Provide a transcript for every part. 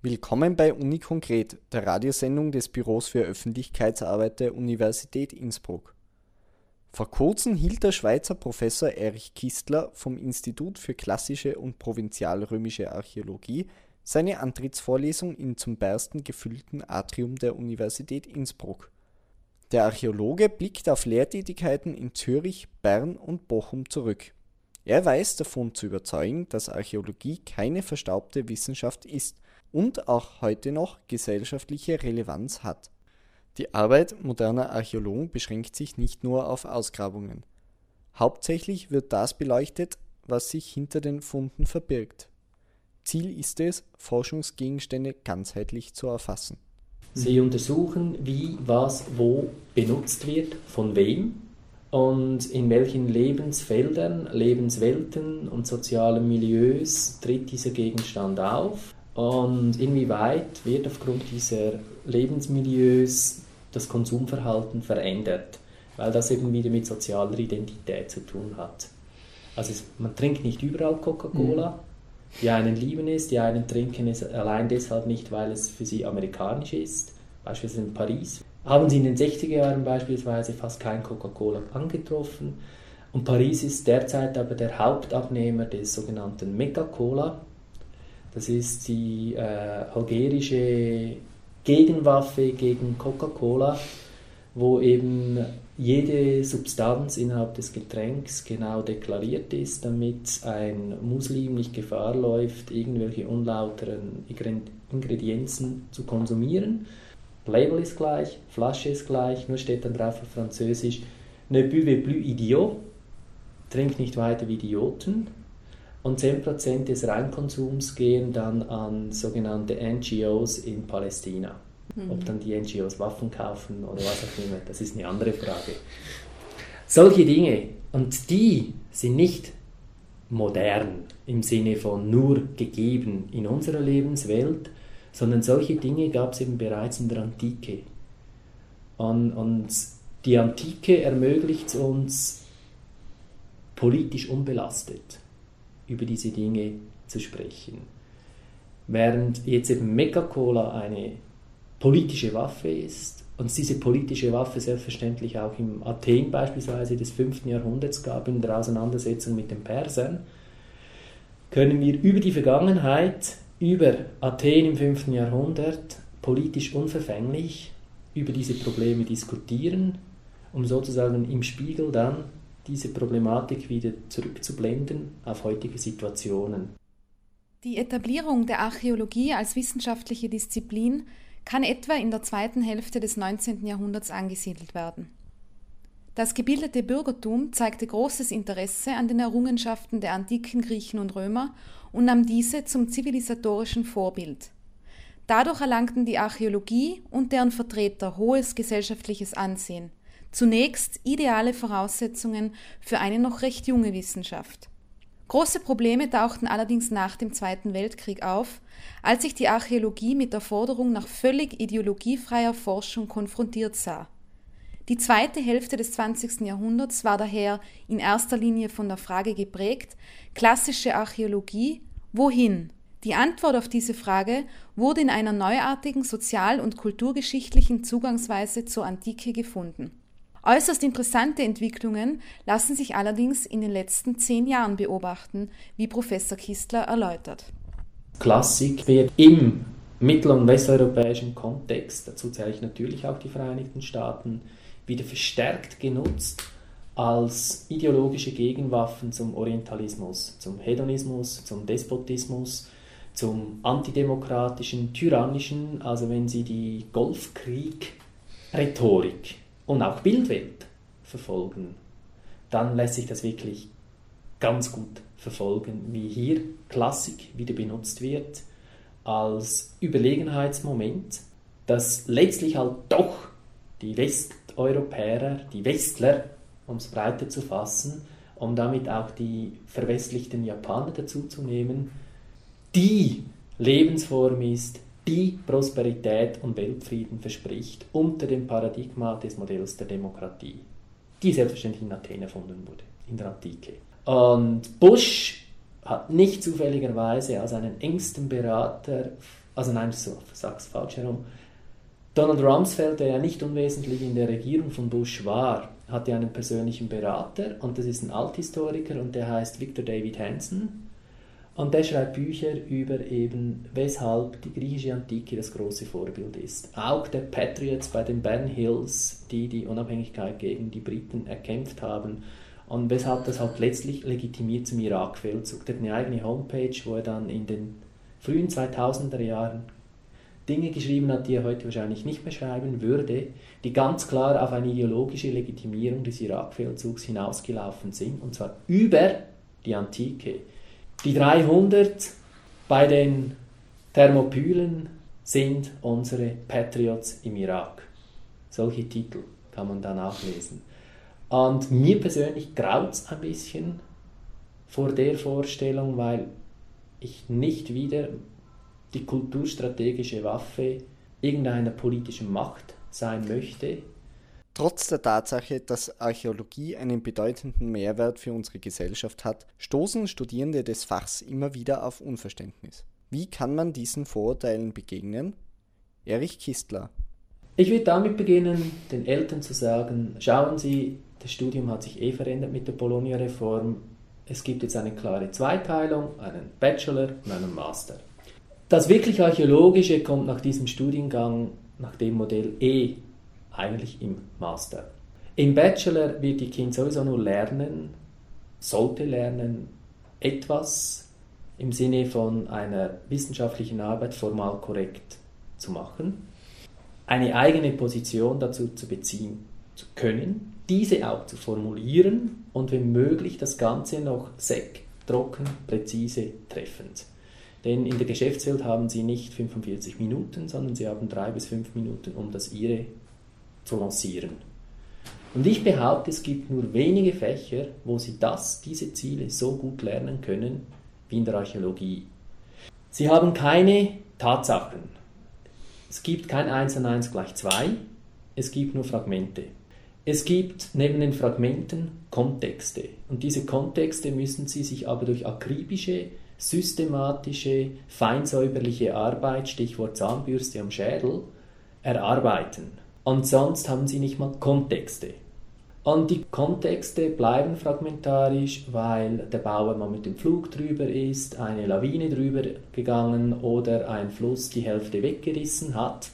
Willkommen bei Uni Konkret, der Radiosendung des Büros für Öffentlichkeitsarbeit der Universität Innsbruck. Vor kurzem hielt der Schweizer Professor Erich Kistler vom Institut für klassische und provinzialrömische Archäologie seine Antrittsvorlesung im zum Bersten gefüllten Atrium der Universität Innsbruck. Der Archäologe blickt auf Lehrtätigkeiten in Zürich, Bern und Bochum zurück. Er weiß davon zu überzeugen, dass Archäologie keine verstaubte Wissenschaft ist und auch heute noch gesellschaftliche Relevanz hat. Die Arbeit moderner Archäologen beschränkt sich nicht nur auf Ausgrabungen. Hauptsächlich wird das beleuchtet, was sich hinter den Funden verbirgt. Ziel ist es, Forschungsgegenstände ganzheitlich zu erfassen. Sie untersuchen, wie, was, wo benutzt wird, von wem und in welchen Lebensfeldern, Lebenswelten und sozialen Milieus tritt dieser Gegenstand auf und inwieweit wird aufgrund dieser Lebensmilieus das Konsumverhalten verändert, weil das eben wieder mit sozialer Identität zu tun hat. Also es, man trinkt nicht überall Coca-Cola. Mhm. Die einen lieben es, die einen trinken es allein deshalb nicht, weil es für sie amerikanisch ist. Beispielsweise in Paris haben sie in den 60er Jahren beispielsweise fast kein Coca-Cola angetroffen. Und Paris ist derzeit aber der Hauptabnehmer des sogenannten Mecca-Cola, das ist die äh, algerische Gegenwaffe gegen Coca-Cola, wo eben jede Substanz innerhalb des Getränks genau deklariert ist, damit ein Muslim nicht Gefahr läuft, irgendwelche unlauteren Ingredienzen zu konsumieren. Label ist gleich, Flasche ist gleich, nur steht dann drauf auf Französisch Ne buvez plus idiot, trink nicht weiter wie Idioten und 10% des Reinkonsums gehen dann an sogenannte NGOs in Palästina. Mhm. Ob dann die NGOs Waffen kaufen oder was auch immer, das ist eine andere Frage. Solche Dinge, und die sind nicht modern im Sinne von nur gegeben in unserer Lebenswelt, sondern solche Dinge gab es eben bereits in der Antike. Und, und die Antike ermöglicht uns politisch unbelastet über diese Dinge zu sprechen. Während jetzt eben Mecca-Cola eine politische Waffe ist und diese politische Waffe selbstverständlich auch im Athen beispielsweise des 5. Jahrhunderts gab in der Auseinandersetzung mit den Persern, können wir über die Vergangenheit, über Athen im 5. Jahrhundert politisch unverfänglich über diese Probleme diskutieren, um sozusagen im Spiegel dann diese Problematik wieder zurückzublenden auf heutige Situationen. Die Etablierung der Archäologie als wissenschaftliche Disziplin kann etwa in der zweiten Hälfte des 19. Jahrhunderts angesiedelt werden. Das gebildete Bürgertum zeigte großes Interesse an den Errungenschaften der antiken Griechen und Römer und nahm diese zum zivilisatorischen Vorbild. Dadurch erlangten die Archäologie und deren Vertreter hohes gesellschaftliches Ansehen, Zunächst ideale Voraussetzungen für eine noch recht junge Wissenschaft. Große Probleme tauchten allerdings nach dem Zweiten Weltkrieg auf, als sich die Archäologie mit der Forderung nach völlig ideologiefreier Forschung konfrontiert sah. Die zweite Hälfte des 20. Jahrhunderts war daher in erster Linie von der Frage geprägt, klassische Archäologie, wohin? Die Antwort auf diese Frage wurde in einer neuartigen sozial- und kulturgeschichtlichen Zugangsweise zur Antike gefunden. Äußerst interessante Entwicklungen lassen sich allerdings in den letzten zehn Jahren beobachten, wie Professor Kistler erläutert. Klassik wird im mittel- und westeuropäischen Kontext, dazu zähle ich natürlich auch die Vereinigten Staaten, wieder verstärkt genutzt als ideologische Gegenwaffen zum Orientalismus, zum Hedonismus, zum Despotismus, zum antidemokratischen, tyrannischen, also wenn Sie die Golfkrieg-Rhetorik und auch Bildwelt verfolgen, dann lässt sich das wirklich ganz gut verfolgen, wie hier Klassik wieder benutzt wird als Überlegenheitsmoment, das letztlich halt doch die Westeuropäer, die Westler, um es breiter zu fassen, um damit auch die verwestlichten Japaner dazuzunehmen, die Lebensform ist, die Prosperität und Weltfrieden verspricht unter dem Paradigma des Modells der Demokratie, die selbstverständlich in Athen erfunden wurde, in der Antike. Und Bush hat nicht zufälligerweise als einen engsten Berater also nein, sage es falsch herum, Donald Rumsfeld, der ja nicht unwesentlich in der Regierung von Bush war, hatte einen persönlichen Berater und das ist ein Althistoriker und der heißt Victor David Hansen. Und der schreibt Bücher über eben, weshalb die griechische Antike das große Vorbild ist. Auch der Patriots bei den Ben Hills, die die Unabhängigkeit gegen die Briten erkämpft haben und weshalb das halt letztlich legitimiert zum Irakfeldzug. Der hat eine eigene Homepage, wo er dann in den frühen 2000er Jahren Dinge geschrieben hat, die er heute wahrscheinlich nicht mehr schreiben würde, die ganz klar auf eine ideologische Legitimierung des Irakfeldzugs hinausgelaufen sind, und zwar über die Antike. Die 300 bei den Thermopylen sind unsere Patriots im Irak. Solche Titel kann man da nachlesen. Und mir persönlich graut es ein bisschen vor der Vorstellung, weil ich nicht wieder die kulturstrategische Waffe irgendeiner politischen Macht sein möchte, Trotz der Tatsache, dass Archäologie einen bedeutenden Mehrwert für unsere Gesellschaft hat, stoßen Studierende des Fachs immer wieder auf Unverständnis. Wie kann man diesen Vorurteilen begegnen? Erich Kistler. Ich würde damit beginnen, den Eltern zu sagen, schauen Sie, das Studium hat sich eh verändert mit der Bologna-Reform. Es gibt jetzt eine klare Zweiteilung, einen Bachelor und einen Master. Das wirklich Archäologische kommt nach diesem Studiengang, nach dem Modell E eigentlich im Master. Im Bachelor wird die Kind sowieso nur lernen, sollte lernen, etwas im Sinne von einer wissenschaftlichen Arbeit formal korrekt zu machen, eine eigene Position dazu zu beziehen zu können, diese auch zu formulieren und wenn möglich das Ganze noch sec, trocken, präzise, treffend. Denn in der Geschäftswelt haben Sie nicht 45 Minuten, sondern Sie haben drei bis fünf Minuten, um das Ihre zu lancieren. Und ich behaupte, es gibt nur wenige Fächer, wo Sie das, diese Ziele so gut lernen können wie in der Archäologie. Sie haben keine Tatsachen. Es gibt kein 1 und 1 gleich 2, es gibt nur Fragmente. Es gibt neben den Fragmenten Kontexte. Und diese Kontexte müssen Sie sich aber durch akribische, systematische, feinsäuberliche Arbeit, Stichwort Zahnbürste am Schädel, erarbeiten. Und sonst haben sie nicht mal Kontexte. Und die Kontexte bleiben fragmentarisch, weil der Bauer mal mit dem Flug drüber ist, eine Lawine drüber gegangen oder ein Fluss die Hälfte weggerissen hat.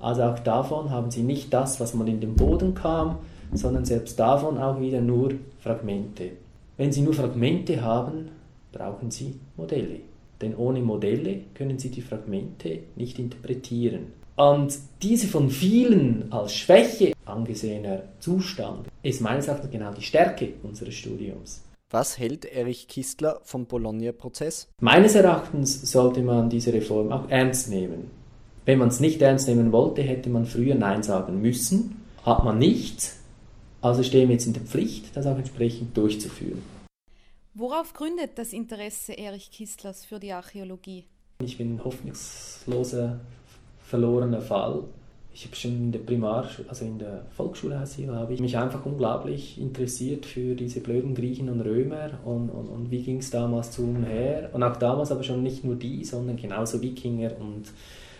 Also auch davon haben sie nicht das, was mal in den Boden kam, sondern selbst davon auch wieder nur Fragmente. Wenn sie nur Fragmente haben, brauchen sie Modelle. Denn ohne Modelle können sie die Fragmente nicht interpretieren. Und diese von vielen als Schwäche angesehener Zustand ist meines Erachtens genau die Stärke unseres Studiums. Was hält Erich Kistler vom Bologna-Prozess? Meines Erachtens sollte man diese Reform auch ernst nehmen. Wenn man es nicht ernst nehmen wollte, hätte man früher Nein sagen müssen. Hat man nicht. Also stehen wir jetzt in der Pflicht, das auch entsprechend durchzuführen. Worauf gründet das Interesse Erich Kistlers für die Archäologie? Ich bin hoffnungsloser verlorener Fall. Ich habe schon in der Primarschule, also in der Volksschule habe ich mich einfach unglaublich interessiert für diese blöden Griechen und Römer und, und, und wie ging es damals zu und her. Und auch damals aber schon nicht nur die, sondern genauso Wikinger und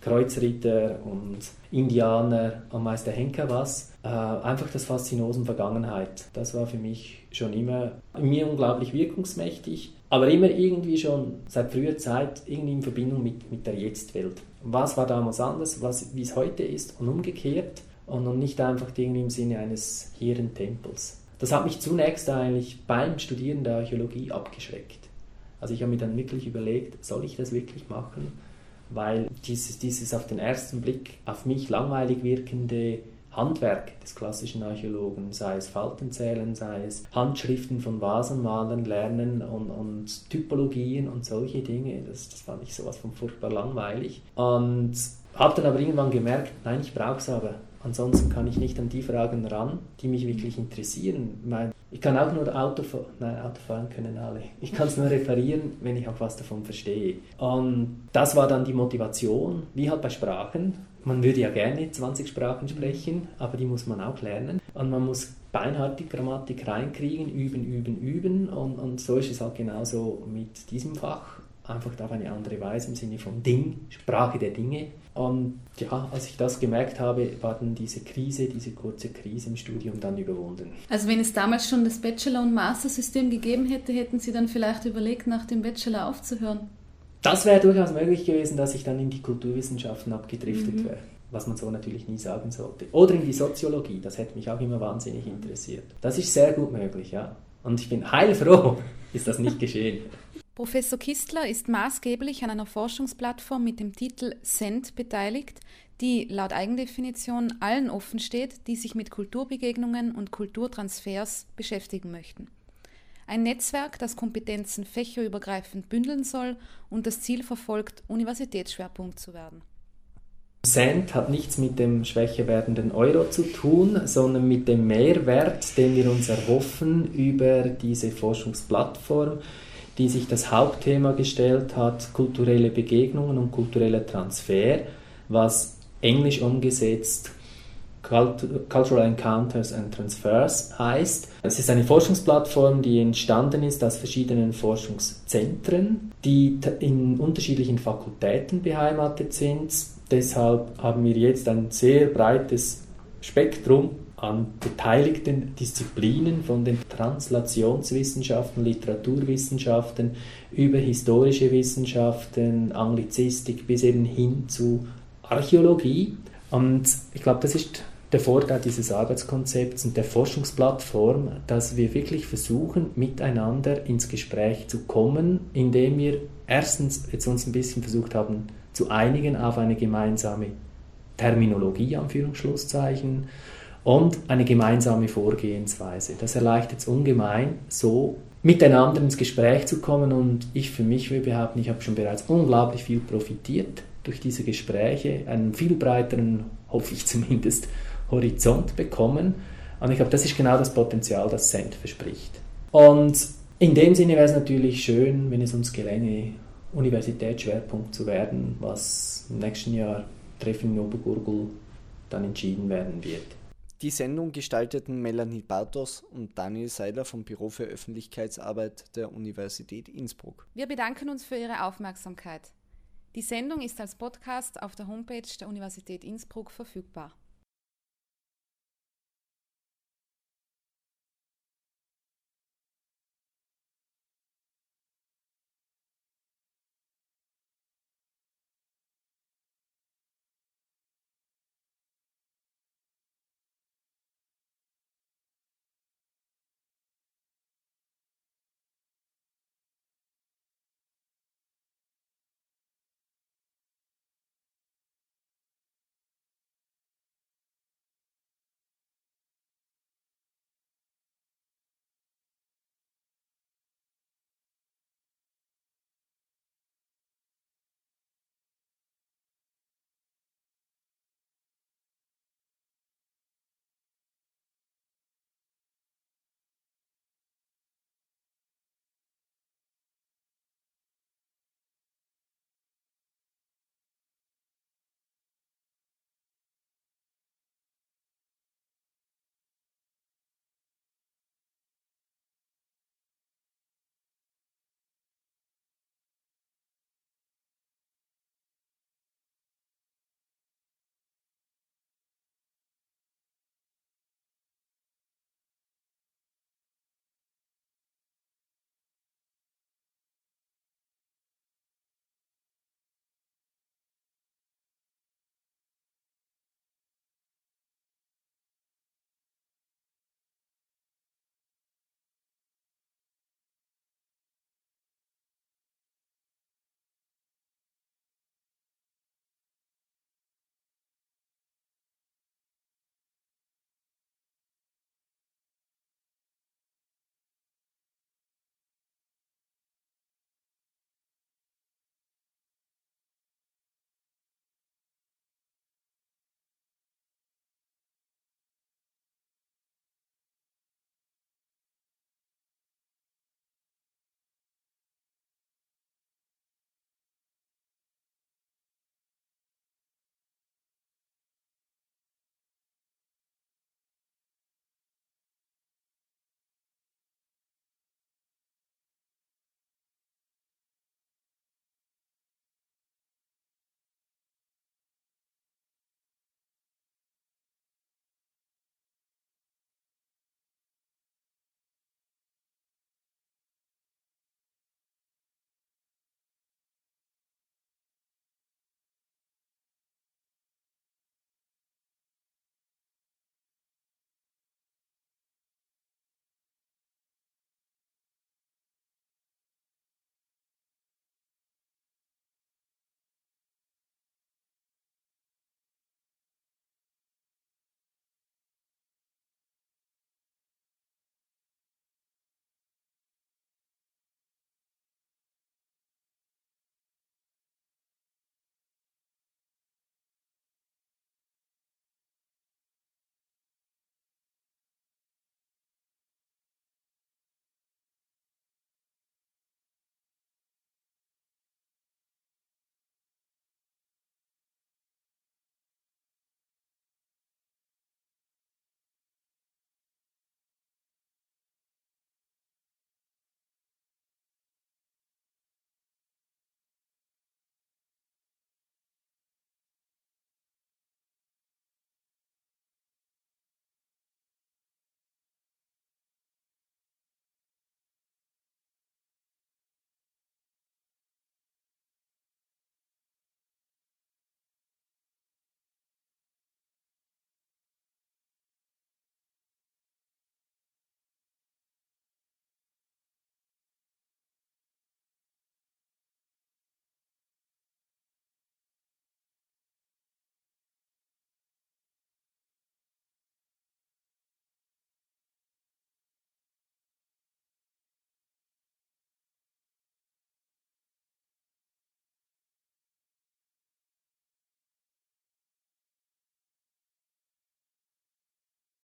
Kreuzritter und Indianer und Meister Henker was. Äh, einfach das Faszinosum Vergangenheit. Das war für mich schon immer mir unglaublich wirkungsmächtig, aber immer irgendwie schon seit früher Zeit irgendwie in Verbindung mit, mit der Jetztwelt was war damals anders, was, wie es heute ist und umgekehrt und, und nicht einfach irgendwie im Sinne eines hehren Tempels. Das hat mich zunächst eigentlich beim Studieren der Archäologie abgeschreckt. Also ich habe mir dann wirklich überlegt, soll ich das wirklich machen? Weil dieses, dieses auf den ersten Blick auf mich langweilig wirkende Handwerk des klassischen Archäologen, sei es Faltenzählen, sei es Handschriften von Vasenmalern lernen und, und Typologien und solche Dinge, das, das fand ich sowas von furchtbar langweilig. Und habe dann aber irgendwann gemerkt, nein, ich brauche es aber. Ansonsten kann ich nicht an die Fragen ran, die mich wirklich interessieren. Ich kann auch nur Auto nein, Auto fahren können alle. Ich kann es nur reparieren, wenn ich auch was davon verstehe. Und das war dann die Motivation, wie halt bei Sprachen man würde ja gerne 20 Sprachen sprechen, aber die muss man auch lernen. Und man muss beinhart die Grammatik reinkriegen, üben, üben, üben. Und, und so ist es halt genauso mit diesem Fach. einfach auf eine andere Weise im Sinne von Ding, Sprache der Dinge. Und ja, als ich das gemerkt habe, war dann diese Krise, diese kurze Krise im Studium dann überwunden. Also wenn es damals schon das Bachelor- und Master-System gegeben hätte, hätten Sie dann vielleicht überlegt, nach dem Bachelor aufzuhören? Das wäre durchaus möglich gewesen, dass ich dann in die Kulturwissenschaften abgedriftet mhm. wäre was man so natürlich nie sagen sollte. Oder in die Soziologie, das hätte mich auch immer wahnsinnig interessiert. Das ist sehr gut möglich, ja. Und ich bin heilfroh, ist das nicht geschehen. Professor Kistler ist maßgeblich an einer Forschungsplattform mit dem Titel SEND beteiligt, die laut Eigendefinition allen offen steht, die sich mit Kulturbegegnungen und Kulturtransfers beschäftigen möchten. Ein Netzwerk, das Kompetenzen fächerübergreifend bündeln soll und das Ziel verfolgt, Universitätsschwerpunkt zu werden. Cent hat nichts mit dem schwächer werdenden Euro zu tun, sondern mit dem Mehrwert, den wir uns erhoffen über diese Forschungsplattform die sich das Hauptthema gestellt hat, kulturelle Begegnungen und kultureller Transfer, was englisch umgesetzt Cultural Encounters and Transfers heißt. Es ist eine Forschungsplattform, die entstanden ist aus verschiedenen Forschungszentren, die in unterschiedlichen Fakultäten beheimatet sind. Deshalb haben wir jetzt ein sehr breites Spektrum an beteiligten Disziplinen von den Translationswissenschaften, Literaturwissenschaften über historische Wissenschaften, Anglizistik bis eben hin zu Archäologie. Und ich glaube, das ist der Vorteil dieses Arbeitskonzepts und der Forschungsplattform, dass wir wirklich versuchen, miteinander ins Gespräch zu kommen, indem wir erstens jetzt uns ein bisschen versucht haben zu einigen auf eine gemeinsame Terminologie, Anführungsschlusszeichen, und eine gemeinsame Vorgehensweise. Das erleichtert es ungemein, so miteinander ins Gespräch zu kommen und ich für mich will behaupten, ich habe schon bereits unglaublich viel profitiert durch diese Gespräche, einen viel breiteren, hoffe ich zumindest, Horizont bekommen. Und ich glaube, das ist genau das Potenzial, das Cent verspricht. Und in dem Sinne wäre es natürlich schön, wenn es uns gelänge, Universitätsschwerpunkt zu werden, was im nächsten Jahr Treffen in Obergurgul dann entschieden werden wird. Die Sendung gestalteten Melanie Bartos und Daniel Seiler vom Büro für Öffentlichkeitsarbeit der Universität Innsbruck. Wir bedanken uns für Ihre Aufmerksamkeit. Die Sendung ist als Podcast auf der Homepage der Universität Innsbruck verfügbar.